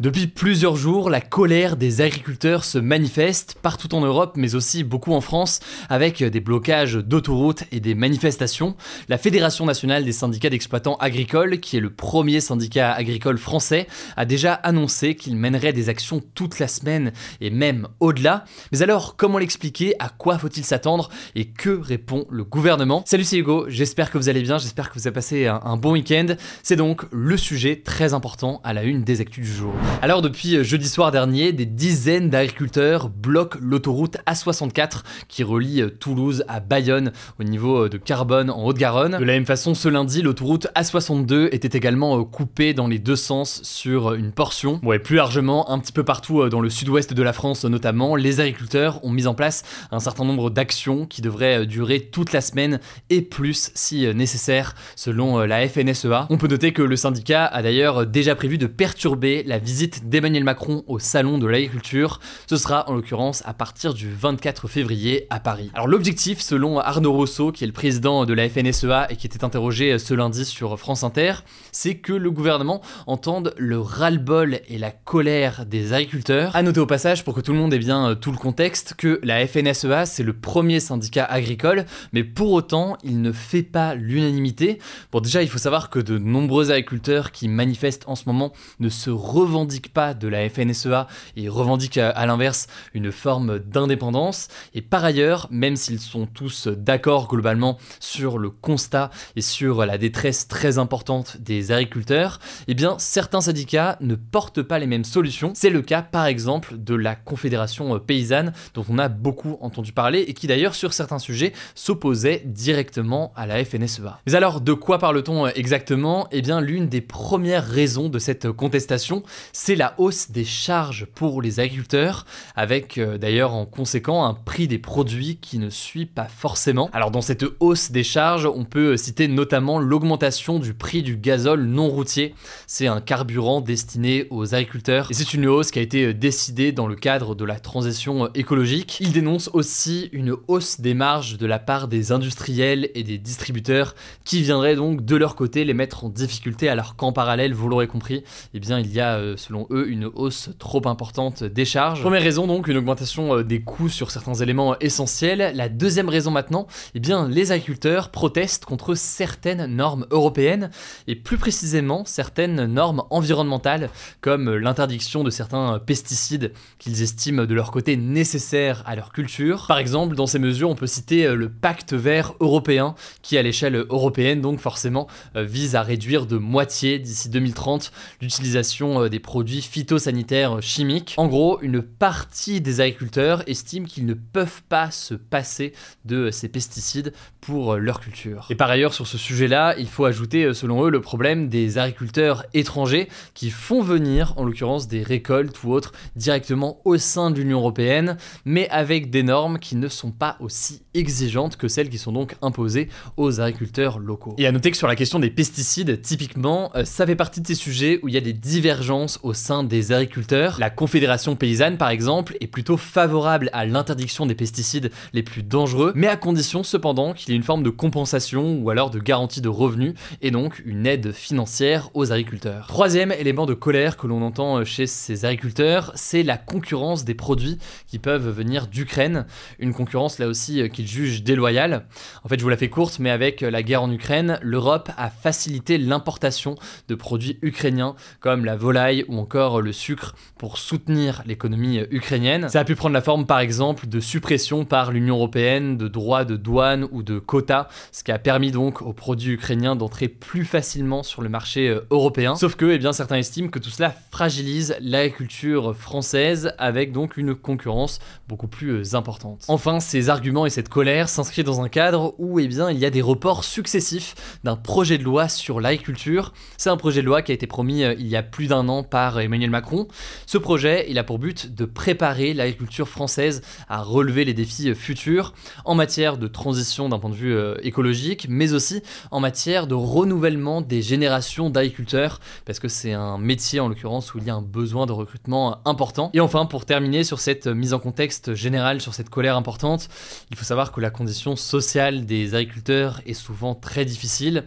Depuis plusieurs jours, la colère des agriculteurs se manifeste partout en Europe, mais aussi beaucoup en France, avec des blocages d'autoroutes et des manifestations. La Fédération nationale des syndicats d'exploitants agricoles, qui est le premier syndicat agricole français, a déjà annoncé qu'il mènerait des actions toute la semaine et même au-delà. Mais alors, comment l'expliquer? À quoi faut-il s'attendre? Et que répond le gouvernement? Salut, c'est Hugo, j'espère que vous allez bien, j'espère que vous avez passé un, bon week-end. C'est donc le sujet très important à la une des actus du jour. Alors depuis jeudi soir dernier, des dizaines d'agriculteurs bloquent l'autoroute A64 qui relie Toulouse à Bayonne au niveau de Carbone en Haute-Garonne. De la même façon, ce lundi, l'autoroute A62 était également coupée dans les deux sens sur une portion. Ouais, plus largement, un petit peu partout dans le sud-ouest de la France notamment, les agriculteurs ont mis en place un certain nombre d'actions qui devraient durer toute la semaine et plus si nécessaire selon la FNSEA. On peut noter que le syndicat a d'ailleurs déjà prévu de perturber la visite d'Emmanuel Macron au Salon de l'Agriculture. Ce sera en l'occurrence à partir du 24 février à Paris. Alors l'objectif, selon Arnaud Rousseau, qui est le président de la FNSEA et qui était interrogé ce lundi sur France Inter, c'est que le gouvernement entende le ras-le-bol et la colère des agriculteurs. À noter au passage, pour que tout le monde ait bien tout le contexte, que la FNSEA, c'est le premier syndicat agricole, mais pour autant, il ne fait pas l'unanimité. Bon, déjà, il faut savoir que de nombreux agriculteurs qui manifestent en ce moment ne se revendiquent pas de la FNSEA et revendiquent à, l'inverse une forme d'indépendance. Et par ailleurs, même s'ils sont tous d'accord globalement sur le constat et sur la détresse très importante des agriculteurs, eh bien certains syndicats ne portent pas les mêmes solutions. C'est le cas par exemple de la Confédération paysanne dont on a beaucoup entendu parler et qui d'ailleurs sur certains sujets s'opposait directement à la FNSEA. Mais alors de quoi parle-t-on exactement? Eh bien l'une des premières raisons de cette contestation, c'est la hausse des charges pour les agriculteurs, avec euh, d'ailleurs en conséquent un prix des produits qui ne suit pas forcément. Alors dans cette hausse des charges, on peut citer notamment l'augmentation du prix du gazole non routier. C'est un carburant destiné aux agriculteurs et c'est une hausse qui a été euh, décidée dans le cadre de la transition euh, écologique. Il dénonce aussi une hausse des marges de la part des industriels et des distributeurs qui viendraient donc de leur côté les mettre en difficulté alors qu'en parallèle, vous l'aurez compris, eh bien il y a selon eux, une hausse trop importante des charges. Première raison donc, une augmentation euh, des coûts sur certains éléments essentiels. La deuxième raison maintenant, eh bien, les agriculteurs protestent contre certaines normes européennes et plus précisément certaines normes environnementales comme l'interdiction de certains pesticides qu'ils estiment de leur côté nécessaires à leur culture. Par exemple, dans ces mesures, on peut citer euh, le pacte vert européen qui à l'échelle européenne donc forcément euh, vise à réduire de moitié d'ici 2030 l'utilisation des produits phytosanitaires chimiques. En gros, une partie des agriculteurs estiment qu'ils ne peuvent pas se passer de ces pesticides pour leur culture. Et par ailleurs, sur ce sujet-là, il faut ajouter, selon eux, le problème des agriculteurs étrangers qui font venir, en l'occurrence, des récoltes ou autres directement au sein de l'Union européenne, mais avec des normes qui ne sont pas aussi exigeantes que celles qui sont donc imposées aux agriculteurs locaux. Et à noter que sur la question des pesticides, typiquement, euh, ça fait partie de ces sujets où il y a des divergences au sein des agriculteurs. La Confédération paysanne, par exemple, est plutôt favorable à l'interdiction des pesticides les plus dangereux, mais à condition cependant qu'il y ait une forme de compensation ou alors de garantie de revenus et donc une aide financière aux agriculteurs. Troisième élément de colère que l'on entend chez ces agriculteurs, c'est la concurrence des produits qui peuvent venir d'Ukraine. Une concurrence là aussi qu'ils jugent déloyale. En fait, je vous la fais courte, mais avec la guerre en Ukraine, l'Europe a facilité l'importation de produits ukrainiens comme la volaille ou encore le sucre pour soutenir l'économie ukrainienne. Ça a pu prendre la forme par exemple de suppression par l'Union européenne de droits de douane ou de quotas, ce qui a permis donc aux produits ukrainiens d'entrer plus facilement sur le marché euh, européen. Sauf que eh bien, certains estiment que tout cela fragilise l'agriculture française avec donc une concurrence beaucoup plus euh, importante. Enfin, ces arguments et cette colère s'inscrivent dans un cadre où eh bien, il y a des reports successifs d'un projet de loi sur l'agriculture. C'est un projet de loi qui a été promis euh, il y a plus d'un an par Emmanuel Macron. Ce projet, il a pour but de préparer l'agriculture française à relever les défis futurs en matière de transition d'un point de vue écologique, mais aussi en matière de renouvellement des générations d'agriculteurs, parce que c'est un métier en l'occurrence où il y a un besoin de recrutement important. Et enfin, pour terminer sur cette mise en contexte générale, sur cette colère importante, il faut savoir que la condition sociale des agriculteurs est souvent très difficile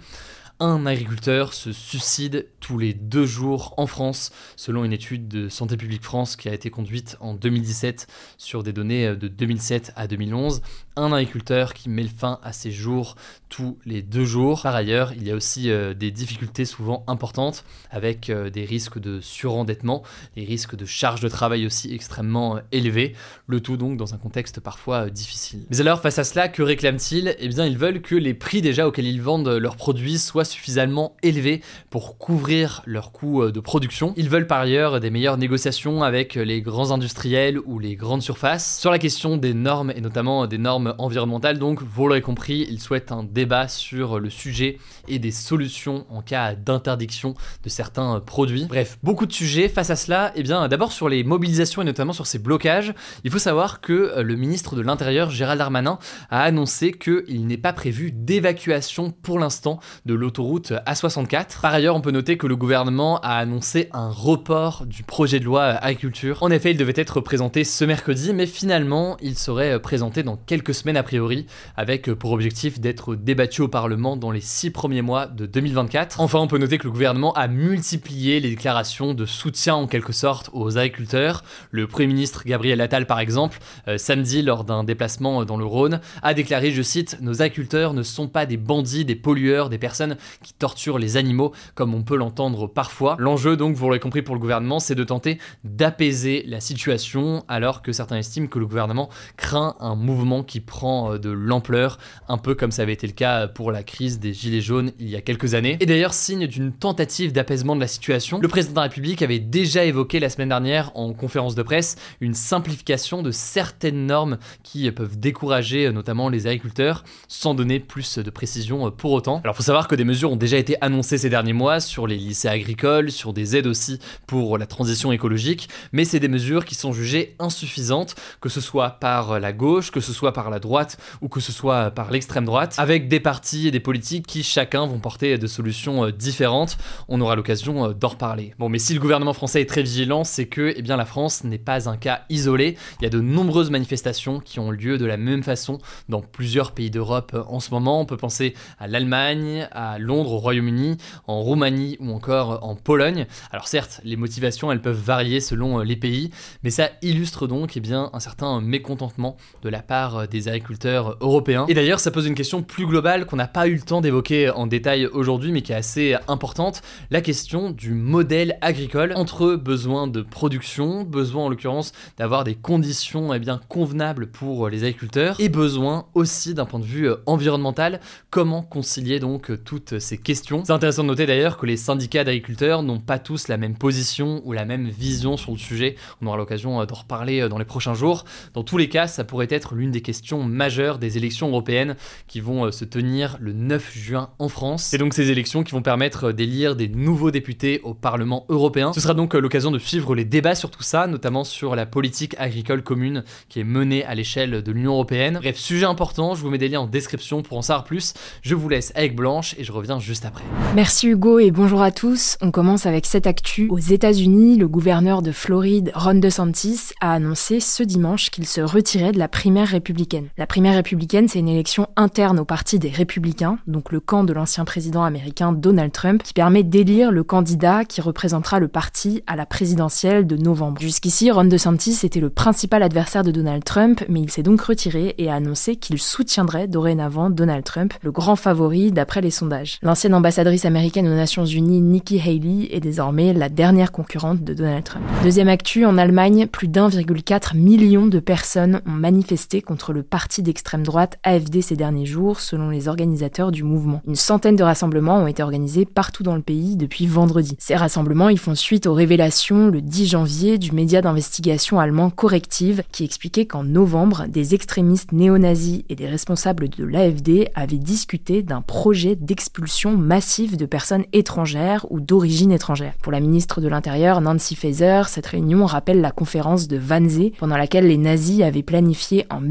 un agriculteur se suicide tous les deux jours en France, selon une étude de Santé publique France qui a été conduite en 2017 sur des données de 2007 à 2011 un agriculteur qui met le fin à ses jours tous les deux jours. Par ailleurs, il y a aussi euh, des difficultés souvent importantes avec euh, des risques de surendettement, des risques de charges de travail aussi extrêmement euh, élevés, le tout donc dans un contexte parfois difficile. Mais alors face à cela, que réclament-ils? Eh bien ils veulent que les prix déjà auxquels ils vendent leurs produits soient suffisamment élevés pour couvrir leurs coûts de production. Ils veulent par ailleurs des meilleures négociations avec les grands industriels ou les grandes surfaces sur la question des normes et notamment des normes environnementale. Donc, vous l'aurez compris, il souhaite un débat sur le sujet et des solutions en cas d'interdiction de certains produits. Bref, beaucoup de sujets. Face à cela, eh bien, d'abord sur les mobilisations et notamment sur ces blocages, il faut savoir que euh, le ministre de l'Intérieur, Gérald Darmanin, a annoncé qu'il n'est pas prévu d'évacuation pour l'instant de l'autoroute A64. Par ailleurs, on peut noter que le gouvernement a annoncé un report du projet de loi agriculture. En effet, il devait être présenté ce mercredi, mais finalement, il serait présenté dans quelques semaine a priori, avec pour objectif d'être débattu au Parlement dans les six premiers mois de 2024. Enfin, on peut noter que le gouvernement a multiplié les déclarations de soutien en quelque sorte aux agriculteurs. Le Premier ministre Gabriel Attal, par exemple, euh, samedi lors d'un déplacement dans le Rhône, a déclaré, je cite, Nos agriculteurs ne sont pas des bandits, des pollueurs, des personnes qui torturent les animaux, comme on peut l'entendre parfois. L'enjeu, donc, vous l'aurez compris pour le gouvernement, c'est de tenter d'apaiser la situation, alors que certains estiment que le gouvernement craint un mouvement qui prend euh, de l'ampleur, un peu comme ça avait été le cas pour la crise des Gilets jaunes il y a quelques années. Et d'ailleurs, signe d'une tentative d'apaisement de la situation, le président de la République avait déjà évoqué la semaine dernière en conférence de presse une simplification de certaines normes qui peuvent décourager euh, notamment les agriculteurs, sans donner plus de précision euh, pour autant. Alors, faut savoir que des mesures ont déjà été annoncées ces derniers mois sur les lycées agricoles, sur des aides aussi pour la transition écologique, mais c'est des mesures qui sont jugées insuffisantes, que ce soit par la gauche, que ce soit par la droite ou que ce soit par l'extrême droite, avec des partis et des politiques qui chacun vont porter des solutions euh, différentes. On aura l'occasion euh, d'en reparler. Bon, mais si le gouvernement français est très vigilant, c'est que eh bien, la France n'est pas un cas isolé. Il y a de nombreuses manifestations qui ont lieu de la même façon dans plusieurs pays d'Europe euh, en ce moment. On peut penser à l'Allemagne, à Londres, au Royaume-Uni, en Roumanie ou encore en Pologne. Alors certes, les motivations, elles peuvent varier selon les pays, mais ça illustre donc eh bien, un certain mécontentement de la part des agriculteurs européens. Et d'ailleurs, ça pose une question plus globale qu'on n'a pas eu le temps d'évoquer en détail aujourd'hui, mais qui est assez importante, la question du modèle agricole entre besoin de production, besoin en l'occurrence d'avoir des conditions eh bien, convenables pour les agriculteurs, et besoin aussi d'un point de vue environnemental, comment concilier donc toutes ces questions? C'est intéressant de noter d'ailleurs que les syndicats d'agriculteurs n'ont pas tous la même position ou la même vision sur le sujet. On aura l'occasion d'en reparler dans les prochains jours. Dans tous les cas, ça pourrait être l'une des questions majeures des élections européennes qui vont euh, se tenir le 9 juin en France. C'est donc ces élections qui vont permettre euh, d'élire des nouveaux députés au Parlement européen. Ce sera donc euh, l'occasion de suivre les débats sur tout ça, notamment sur la politique agricole commune qui est menée à l'échelle de l'Union européenne. Bref, sujet important, je vous mets des liens en description pour en savoir plus. Je vous laisse avec Blanche et je reviens juste après. Merci Hugo et bonjour à tous. On commence avec cette actu. Aux États-Unis, le gouverneur de Floride, Ron DeSantis, a annoncé ce dimanche qu'il se retirait de la primaire républicaine La primaire républicaine, c'est une élection interne au parti des républicains, donc le camp de l'ancien président américain Donald Trump, qui permet d'élire le candidat qui représentera le parti à la présidentielle de novembre. Jusqu'ici, Ron DeSantis était le principal adversaire de Donald Trump, mais il s'est donc retiré et a annoncé qu'il soutiendrait dorénavant Donald Trump, le grand favori d'après les sondages. L'ancienne ambassadrice américaine aux Nations Unies, Nikki Haley, est désormais la dernière concurrente de Donald Trump. Deuxième actu, en Allemagne, plus d'1,4 million de personnes ont manifesté contre le parti d'extrême droite AFD ces derniers jours, selon les organisateurs du mouvement. Une centaine de rassemblements ont été organisés partout dans le pays depuis vendredi. Ces rassemblements, ils font suite aux révélations le 10 janvier du média d'investigation allemand Corrective qui expliquait qu'en novembre, des extrémistes néo-nazis et des responsables de l'AFD avaient discuté d'un projet d'expulsion massive de personnes étrangères ou d'origine étrangère. Pour la ministre de l'Intérieur, Nancy Faeser, cette réunion rappelle la conférence de Wannsee pendant laquelle les nazis avaient planifié en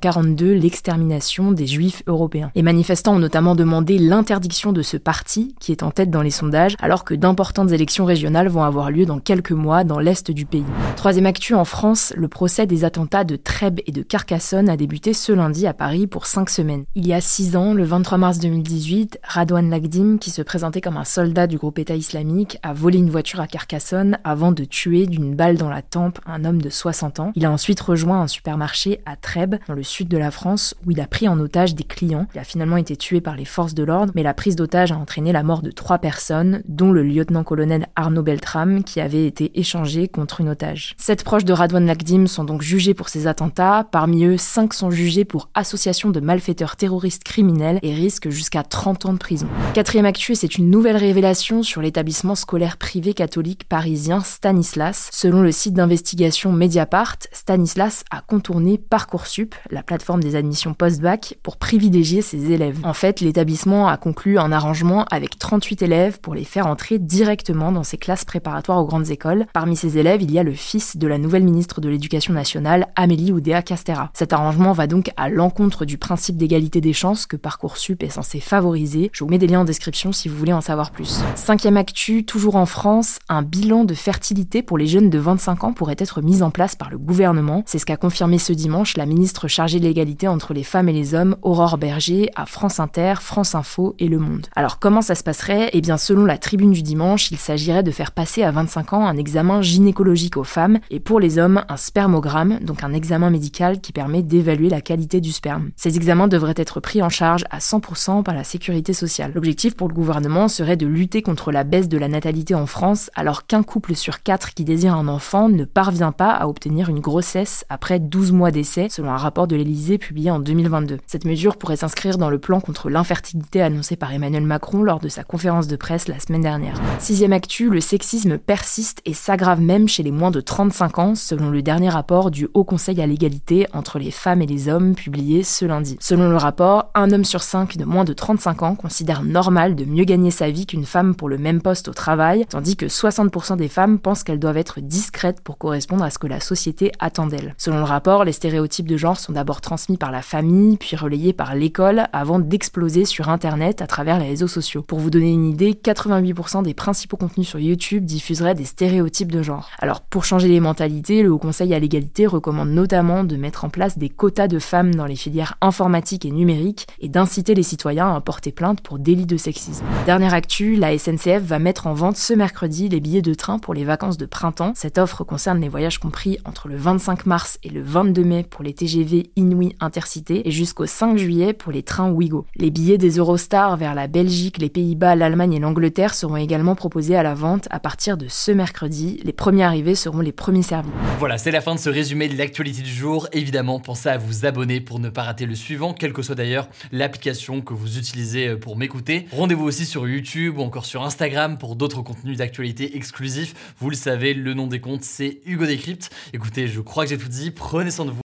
1942 l'extermination des juifs européens. Les manifestants ont notamment demandé l'interdiction de ce parti qui est en tête dans les sondages alors que d'importantes élections régionales vont avoir lieu dans quelques mois dans l'est du pays. Troisième actu en France, le procès des attentats de Trèbes et de Carcassonne a débuté ce lundi à Paris pour cinq semaines. Il y a six ans, le 23 mars 2018, Radouane Lagdim, qui se présentait comme un soldat du groupe État islamique, a volé une voiture à Carcassonne avant de tuer d'une balle dans la tempe un homme de 60 ans. Il a ensuite rejoint un supermarché à Trèbes, dans le sud de la France, où il a pris en otage des clients. Il a finalement été tué par les forces de l'ordre, mais la prise d'otage a entraîné la mort de trois personnes, dont le lieutenant-colonel Arnaud Beltram, qui avait été échangé contre une otage. Sept proches de Radwan Lagdim sont donc jugés pour ces attentats. Parmi eux, cinq sont jugés pour association de malfaiteurs terroristes criminels et risquent jusqu'à 30 ans de prison. Quatrième actu, c'est une nouvelle révélation sur l'établissement scolaire privé catholique parisien Stanislas. Selon le site d'investigation Mediapart, Stanislas a contourné Parcoursup, la plateforme des admissions post-bac, pour privilégier ses élèves. En fait, l'établissement a conclu un arrangement avec 38 élèves pour les faire entrer directement dans ses classes préparatoires aux grandes écoles. Parmi ces élèves, il y a le fils de la nouvelle ministre de l'Éducation nationale, Amélie Oudéa Castera. Cet arrangement va donc à l'encontre du principe d'égalité des chances que Parcoursup est censé favoriser. Je vous mets des liens en description si vous voulez en savoir plus. Cinquième actu, toujours en France, un bilan de fertilité pour les jeunes de 25 ans pourrait être mis en place par le gouvernement. C'est ce qu'a confirmé ce dimanche la ministre chargée l'égalité entre les femmes et les hommes, Aurore Berger, à France Inter, France Info et Le Monde. Alors comment ça se passerait? Eh bien selon la tribune du dimanche, il s'agirait de faire passer à 25 ans un examen gynécologique aux femmes et pour les hommes un spermogramme, donc un examen médical qui permet d'évaluer la qualité du sperme. Ces examens devraient être pris en charge à 100% par la sécurité sociale. L'objectif pour le gouvernement serait de lutter contre la baisse de la natalité en France alors qu'un couple sur quatre qui désire un enfant ne parvient pas à obtenir une grossesse après 12 mois d'essai, selon un rapport de l'Elysée publié en 2022. Cette mesure pourrait s'inscrire dans le plan contre l'infertilité annoncé par Emmanuel Macron lors de sa conférence de presse la semaine dernière. Sixième actu, le sexisme persiste et s'aggrave même chez les moins de 35 ans, selon le dernier rapport du Haut Conseil à l'égalité entre les femmes et les hommes publié ce lundi. Selon le rapport, un homme sur cinq de moins de 35 ans considère normal de mieux gagner sa vie qu'une femme pour le même poste au travail, tandis que 60% des femmes pensent qu'elles doivent être discrètes pour correspondre à ce que la société attend d'elles. Selon le rapport, les stéréotypes de genre sont d'abord transmis par la famille, puis relayés par l'école, avant d'exploser sur Internet à travers les réseaux sociaux. Pour vous donner une idée, 88% des principaux contenus sur YouTube diffuseraient des stéréotypes de genre. Alors pour changer les mentalités, le Haut Conseil à l'égalité recommande notamment de mettre en place des quotas de femmes dans les filières informatiques et numériques et d'inciter les citoyens à porter plainte pour délit de sexisme. Dernière actu, la SNCF va mettre en vente ce mercredi les billets de train pour les vacances de printemps. Cette offre concerne les voyages compris entre le 25 mars et le 22 mai pour les TGV Inouï Intercité et jusqu'au 5 juillet pour les trains Ouigo. Les billets des Eurostars vers la Belgique, les Pays-Bas, l'Allemagne et l'Angleterre seront également proposés à la vente à partir de ce mercredi. Les premiers arrivés seront les premiers servis. Voilà, c'est la fin de ce résumé de l'actualité du jour. Évidemment, pensez à vous abonner pour ne pas rater le suivant, quelle que soit d'ailleurs l'application que vous utilisez pour m'écouter. Rendez-vous aussi sur YouTube ou encore sur Instagram pour d'autres contenus d'actualité exclusifs. Vous le savez, le nom des comptes, c'est Hugo Décrypte. Écoutez, je crois que j'ai tout dit. Prenez soin de vous.